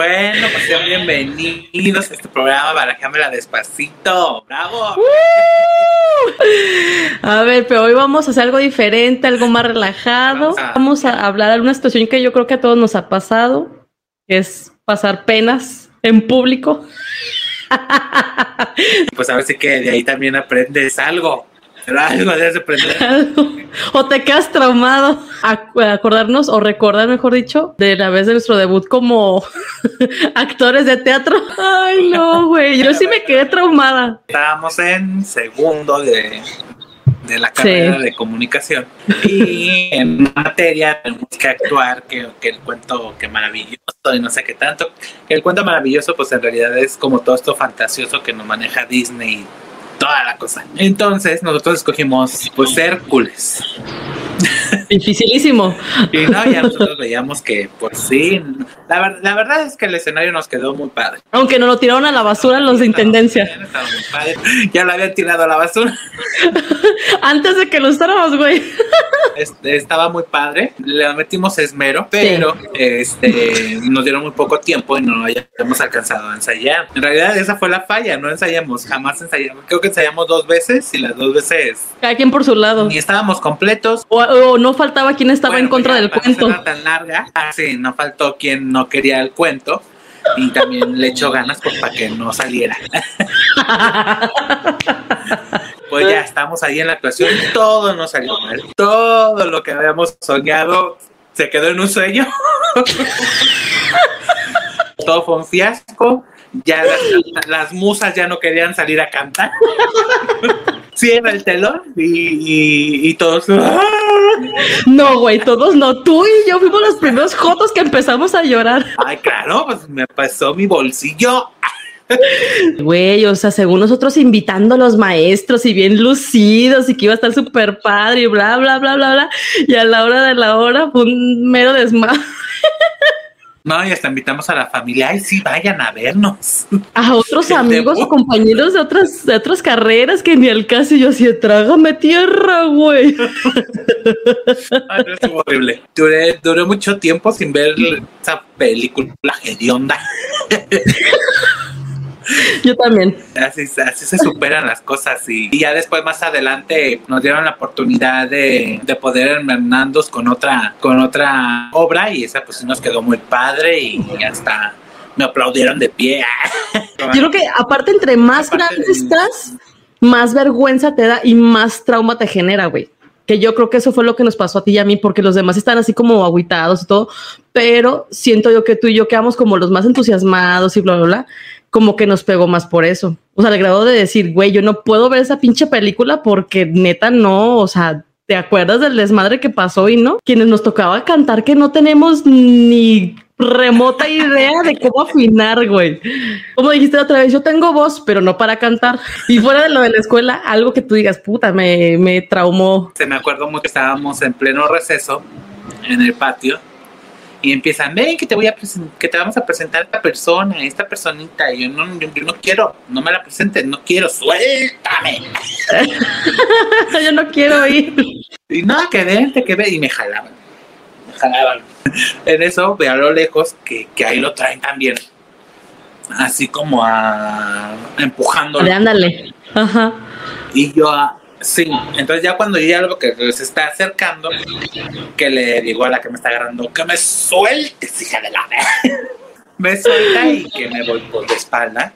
Bueno, pues sean bienvenidos a este programa Barajámela Despacito. ¡Bravo! A ver, pero hoy vamos a hacer algo diferente, algo más relajado. Vamos a- Vamos a hablar de una situación que yo creo que a todos nos ha pasado, que es pasar penas en público. Pues a ver si que de ahí también aprendes algo. Pero algo debes aprender. o te quedas traumado. Ac- acordarnos o recordar, mejor dicho, de la vez de nuestro debut como actores de teatro. Ay, no, güey. Yo sí me quedé traumada. Estábamos en segundo de, de la carrera Sí. de comunicación. Y en materia tenemos que actuar que, que el cuento que maravilloso y no sé qué tanto. El cuento maravilloso, pues en realidad es como todo esto fantasioso que nos maneja Disney la cosa. Entonces nosotros escogimos pues Hércules. Dificilísimo. Y no, ya nosotros veíamos que, pues sí, la, ver- la verdad es que el escenario nos quedó muy padre. Aunque nos lo tiraron a la basura los de intendencia. Estaba muy padre. Ya lo habían tirado a la basura. Antes de que lo usáramos, güey. Este, estaba muy padre, le metimos esmero, pero este, nos dieron muy poco tiempo y no habíamos alcanzado a ensayar. En realidad esa fue la falla, no ensayamos, jamás ensayamos. Creo que ensayamos dos veces y las dos veces Cada quien por su lado. ni estábamos completos. O, o no faltaba quien estaba Bueno, en contra ya, del para cuento. no tan larga, ah, sí, no faltó quien no quería el cuento y también le echó ganas pues, para que no saliera. Pues ya estamos ahí en la actuación, todo nos salió mal, todo lo que habíamos soñado se quedó en un sueño. todo fue un fiasco, ya las, las musas ya no querían salir a cantar. Cierra el telón y, y, y todos. ¡ah! No, güey, todos no. Tú y yo fuimos los primeros jotos que empezamos a llorar. Ay, claro, pues me pasó mi bolsillo. Güey, o sea, según nosotros invitando a los maestros y bien lucidos y que iba a estar súper padre y bla, bla, bla, bla, bla. Y a la hora de la hora fue un mero desmadre. No, y hasta invitamos a la familia. Ay, sí, vayan a vernos. A otros amigos o compañeros de otras, de otras carreras que ni al caso yo así, trágame tierra, güey. Ay, no, estuvo horrible. Duré, duré mucho tiempo sin ver esa película hedionda. Yo también. Así, así se superan las cosas. Y, y ya después, más adelante, nos dieron la oportunidad de, de poder hermanarnos con otra, con otra obra. Y esa, pues, sí nos quedó muy padre. Y hasta me aplaudieron de pie. Yo creo que aparte entre más Aparte grande estás, más vergüenza te da y más trauma te genera, güey. Que yo creo que eso fue lo que nos pasó a ti y a mí, porque los demás están así como aguitados y todo, pero siento yo que tú y yo quedamos como los más entusiasmados y bla, bla, bla, como que nos pegó más por eso. O sea, al grado de decir, güey, yo no puedo ver esa pinche película porque neta no, o sea, ¿te acuerdas del desmadre que pasó y no? Quienes nos tocaba cantar que no tenemos ni remota idea de cómo afinar, güey. Como dijiste otra vez, yo tengo voz, pero no para cantar. Y fuera de lo de la escuela, algo que tú digas, puta, me, me traumó. Se me acuerdo mucho que estábamos en pleno receso en el patio y empiezan, ven que te voy a que te vamos a presentar a esta persona, esta personita. Y yo no, yo, yo no quiero, no me la presentes, no quiero, suéltame. yo no quiero ir. Y no, que vente, que ve, y me jalaban, me jalaban. En eso veo a lo lejos que, que ahí lo traen también, así como a empujándolo. Ándale. Ajá. Y yo, ah, sí, entonces ya cuando yo ya lo que se está acercando, que le digo a la que me está agarrando, que me sueltes, hija de la verga". Me suelta y que me voy por la espalda,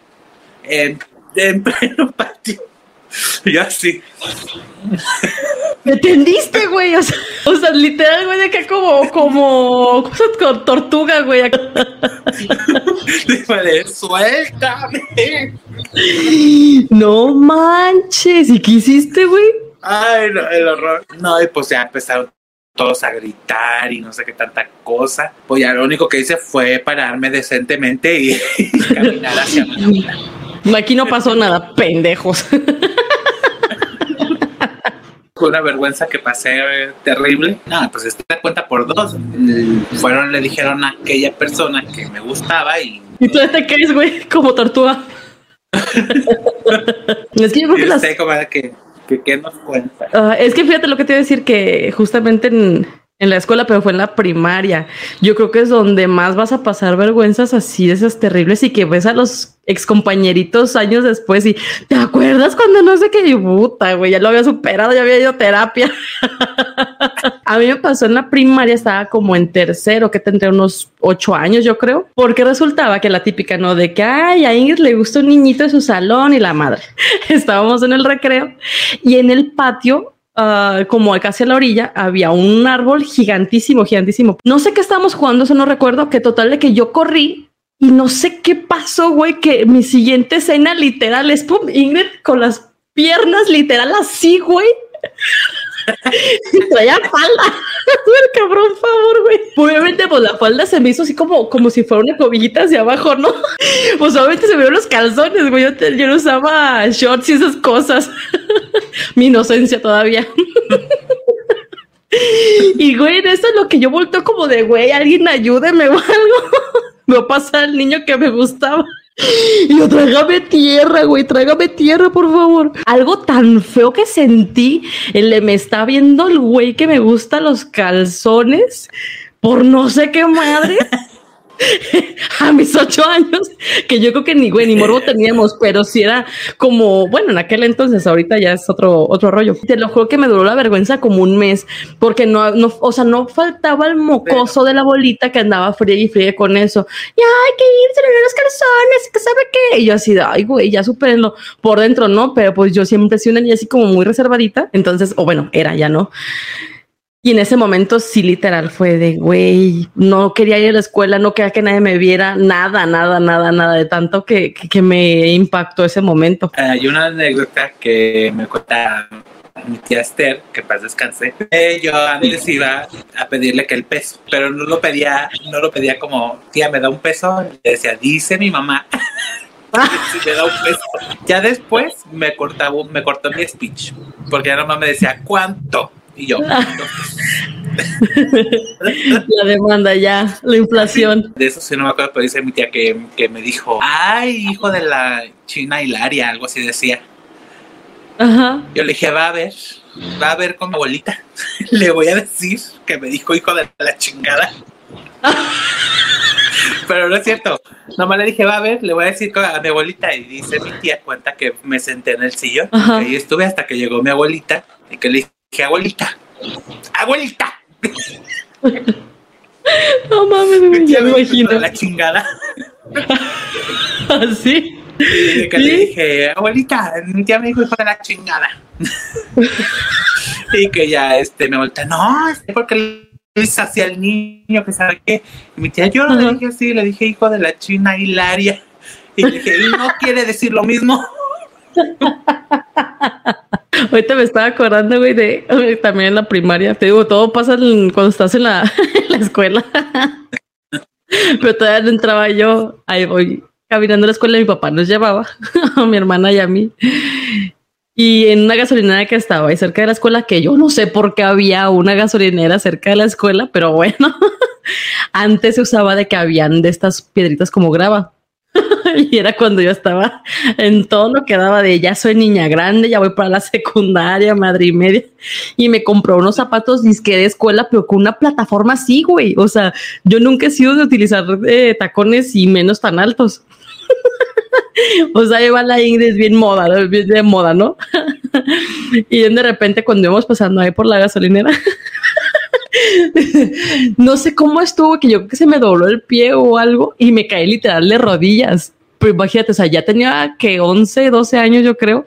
en, en pleno patio. Y yo así, Me tendiste, güey. O sea, o sea, literal, güey, que como, como cosas con tortuga, güey. dígale, suéltame. No manches. ¿Y qué hiciste, güey? Ay, no, el horror. No, y pues ya empezaron todos a gritar y no sé qué tanta cosa. Pues ya lo único que hice fue pararme decentemente y, y caminar hacia mi Aquí no pasó nada, pendejos. Fue una vergüenza que pasé eh, terrible. No, pues esta cuenta por dos. Fueron, le dijeron a aquella persona que me gustaba y, ¿Y tú te crees, güey? Como tortuga. es que yo creo que las, que nos cuenta. Ah, es que fíjate lo que te iba a decir que justamente en, en la escuela, pero fue en la primaria. Yo creo que es donde más vas a pasar vergüenzas así de esas terribles y que ves a los excompañeritos años después y te acuerdas cuando no sé qué puta, güey, ya lo había superado, ya había ido a terapia. a mí me pasó en la primaria, estaba como en tercero, que tendría unos ocho años, yo creo, porque resultaba que la típica, ¿no? De que, ay, a Ingrid le gusta un niñito de su salón y la madre. Estábamos en el recreo y en el patio Uh, como casi a la orilla, había un árbol gigantísimo, gigantísimo. No sé qué estábamos jugando, eso no recuerdo, que total de que yo corrí y no sé qué pasó, güey, que mi siguiente escena literal es pum, Ingrid con las piernas literal así, güey. traía falda. el cabrón, favor, pues la falda se me hizo así como, como si fuera una cobillita hacia abajo, ¿no? Pues obviamente se me vieron los calzones, güey. Yo, yo no usaba shorts y esas cosas. Mi inocencia todavía. y güey, eso es lo que yo volteo como de, güey, alguien ayúdeme o algo. me va a pasar el niño que me gustaba. Y yo, tráigame tierra, güey, tráigame tierra, por favor. Algo tan feo que sentí, el me está viendo el güey que me gusta los calzones por no sé qué madre. a mis ocho años, que yo creo que ni güey ni morbo teníamos, pero si era como, bueno, en aquel entonces, ahorita ya es otro, otro rollo. Te lo juro que me duró la vergüenza como un mes, porque no, no o sea, no faltaba el mocoso de la bolita que andaba fría y fría con eso. Y hay que irse a los calzones, que sabe qué. Y yo así, ay, güey, ya supérenlo por dentro, ¿no? Pero pues yo siempre soy una niña así como muy reservadita. Entonces, o bueno, era ya, ¿no? Y en ese momento sí, literal, fue de, güey, no quería ir a la escuela, no quería que nadie me viera, nada, nada, nada, nada, de tanto que, que, me impactó ese momento. Hay una anécdota que me cuenta mi tía Esther, que paz descanse, yo antes iba a pedirle que el peso, pero no lo pedía, no lo pedía como, tía, me da un peso, le decía, dice mi mamá. Ya después me cortaba, me cortó mi speech, porque ya nomás me decía, ¿cuánto? Y yo. la demanda ya, la inflación. De eso sí no me acuerdo, pero dice mi tía que, que me dijo, ay, hijo de la China Hilaria, algo así decía. Ajá. Yo le dije, va a ver, va a ver con mi abuelita. le voy a decir que me dijo hijo de la chingada. Pero no es cierto. Nomás le dije, va a ver, le voy a decir a mi abuelita. Y dice mi tía, cuenta que me senté en el sillón. Y estuve hasta que llegó mi abuelita. Y que le dije, que abuelita, abuelita. No mames, ya me imagino. La chingada. ¿Así? Y que le dije, abuelita, ya me dijo hijo de la chingada. y que ya este me voltea, no, es porque es hacia el niño que sabe qué. Y mi tía, yo le dije así, le dije hijo de la china Hilaria. Y le dije, y no quiere decir lo mismo. Ahorita me estaba acordando, güey, de también en la primaria. Te digo, todo pasa cuando estás en la, escuela. Pero todavía no entraba yo. Ahí voy caminando a la escuela. Mi papá nos llevaba a mi hermana y a mí. Y en una gasolinera que estaba ahí cerca de la escuela, que yo no sé por qué había una gasolinera cerca de la escuela, pero bueno, antes se usaba de que habían de estas piedritas como grava. y era cuando yo estaba en todo lo que daba de ya soy niña grande, ya voy para la secundaria, madre y media. Y me compró unos zapatos disque de escuela, pero con una plataforma así, güey. O sea, yo nunca he sido de utilizar eh, tacones y menos tan altos. o sea, iba la Ingrid bien moda, bien de moda, ¿no? y de repente cuando íbamos pasando ahí por la gasolinera, no sé cómo estuvo, que yo que se me dobló el pie o algo y me caí literal de rodillas. Pero imagínate, o sea, ya tenía que 11, 12 años, yo creo.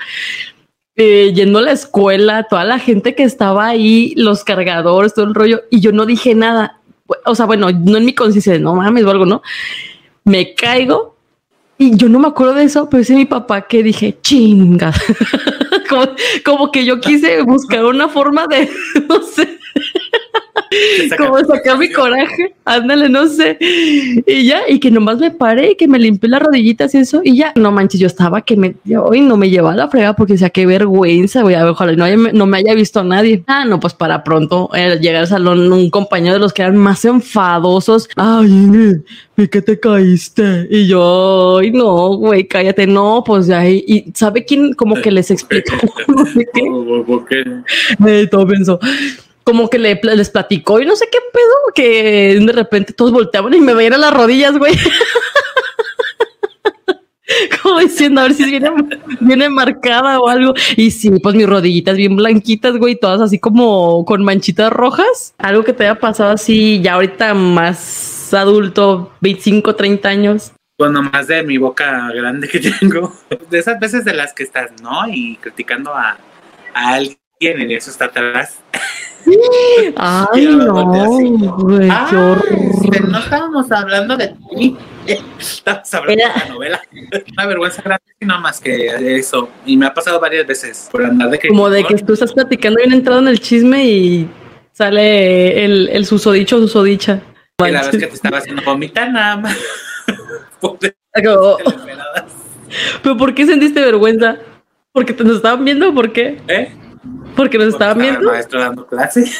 Eh, yendo a la escuela, toda la gente que estaba ahí, los cargadores, todo el rollo, y yo no dije nada. O sea, bueno, no en mi conciencia, no mames o algo, ¿no? Me caigo y yo no me acuerdo de eso, pero es mi papá que dije, chinga. como, como, que yo quise buscar una forma de, no sé, como sacar mi coraje, ándale, no sé. Y ya, y que nomás me paré y que me limpié las rodillitas y eso, y ya, no manches, yo estaba que me, hoy no me llevaba la frega porque decía, qué vergüenza, voy a ojalá no, no me haya visto nadie. Ah, no, pues para pronto, eh, llegar al salón, un compañero de los que eran más enfadosos, ay, ¿y qué te caíste? Y yo, ay, no, güey, cállate, no, pues ya, y, ¿sabe quién como que les explicó? ¿Por qué? Eh, todo pensó como que le, les platicó y no sé qué pedo, que de repente todos volteaban y me veían las rodillas, güey. como diciendo a ver si viene, viene marcada o algo. Y sí, pues mis rodillitas bien blanquitas, güey, todas así como con manchitas rojas. Algo que te haya pasado así ya ahorita más adulto, 25, 30 años. Bueno, más de mi boca grande que tengo. De esas veces de las que estás, ¿no? Y criticando a, a alguien y eso está atrás. Ay, no, güey, ah, qué horror. No estábamos hablando de ti. Estábamos hablando Era- de la novela. Una vergüenza grande, no más que eso. Y me ha pasado varias veces por andar de que. Como de que tú estás platicando bien entrado en el chisme y sale el, el susodicho o susodicha. que la vez que te estaba haciendo vomitar nada más. ¿Pero por qué sentiste vergüenza? ¿Porque te nos estaban viendo o por qué? ¿Eh? ¿Porque nos estaban estaba el viendo? maestro dando clase.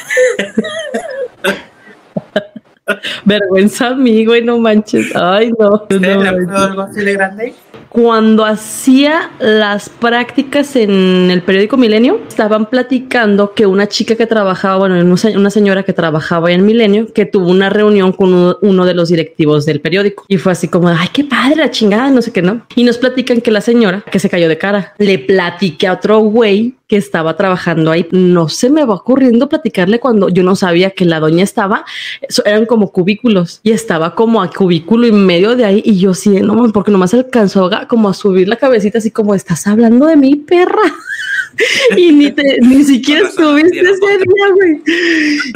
Vergüenza a mí, güey, no manches. Ay, no. ¿Usted no le ha algo así de grande? Cuando hacía las prácticas en el periódico Milenio, estaban platicando que una chica que trabajaba, bueno, una se- una señora que trabajaba en Milenio, que tuvo una reunión con uno, de los directivos del periódico. Y fue así como, ay, qué padre la chingada, no sé qué, ¿no? Y nos platican que la señora, que se cayó de cara, le platiqué a otro güey que estaba trabajando ahí. No se me va ocurriendo platicarle cuando yo no sabía que la doña estaba, eran como cubículos y estaba como a cubículo y medio de ahí y yo sí, no, porque nomás alcanzó a- como a subir la cabecita así como estás hablando de mi perra. y ni te, ni siquiera estuviste ese día, güey.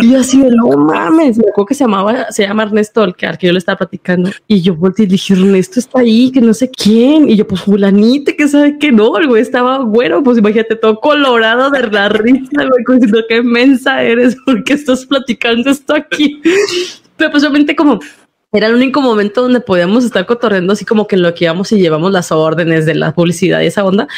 Y yo así de no mames, me acuerdo que se llamaba, se llama Ernesto, el que, al que yo le estaba platicando. Y yo volteé y dije, Ernesto está ahí, que no sé quién. Y yo, pues fulanita, que sabe que no, el güey estaba bueno, pues imagínate todo colorado de la risa, güey, como diciendo qué mensa eres, porque estás platicando esto aquí. Pero pues obviamente como era el único momento donde podíamos estar cotorreando así como que lo que íbamos y llevamos las órdenes de la publicidad y esa onda.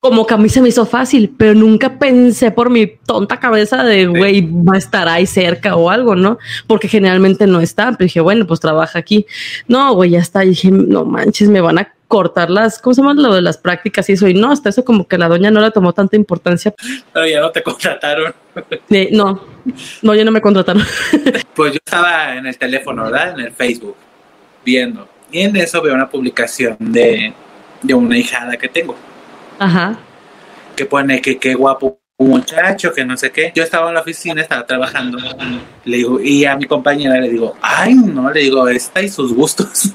Como que a mí se me hizo fácil, pero nunca pensé por mi tonta cabeza de güey, va a estar ahí cerca o algo, ¿no? Porque generalmente no está. Pero dije, bueno, pues trabaja aquí. No, güey, ya está. Y dije, no manches, me van a cortar las, ¿cómo se llama lo de las prácticas y eso? Y no, hasta eso como que la doña no le tomó tanta importancia. Pero ya no te contrataron. Eh, no, no, ya no me contrataron. Pues yo estaba en el teléfono, ¿verdad? En el Facebook, viendo. Y en eso veo una publicación de, de una hijada que tengo, Ajá. que pone que qué guapo muchacho, que no sé qué. Yo estaba en la oficina, estaba trabajando. Le digo, y a mi compañera le digo, ay, no, le digo, esta y sus gustos.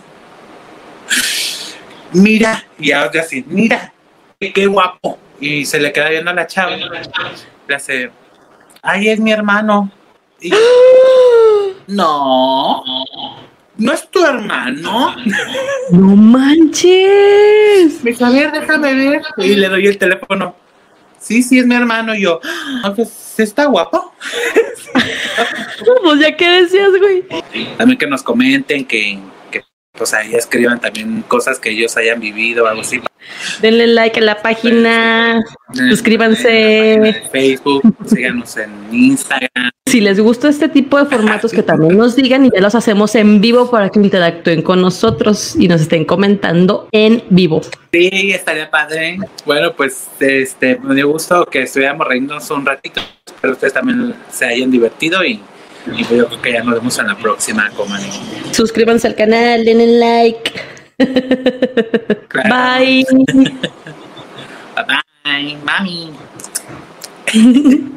Mira, y ahora así, mira, qué, guapo. Y se le queda viendo a la chava. Le hace, ay, es mi hermano. Y- no, no es tu hermano. No manches. Me dice, a ver, déjame ver. Y le doy el teléfono. Sí, sí, es mi hermano. Y yo, "Ah, pues está guapo. Pues ya que decías, güey. También que nos comenten, que, que pues ahí escriban también cosas que ellos hayan vivido o algo así. Denle like a la página. Suscríbanse. En página Facebook, síganos en Instagram. Si les gusta este tipo de formatos, que también nos digan y ya los hacemos en vivo para que interactúen con nosotros y nos estén comentando en vivo. Sí, estaría padre. Bueno, pues este, me dio gusto que estuviéramos reírnos un ratito. Espero ustedes también se hayan divertido y, y pues yo creo que ya nos vemos en la próxima, coman. Suscríbanse al canal, denle like. Claro. Bye. Bye bye, mami.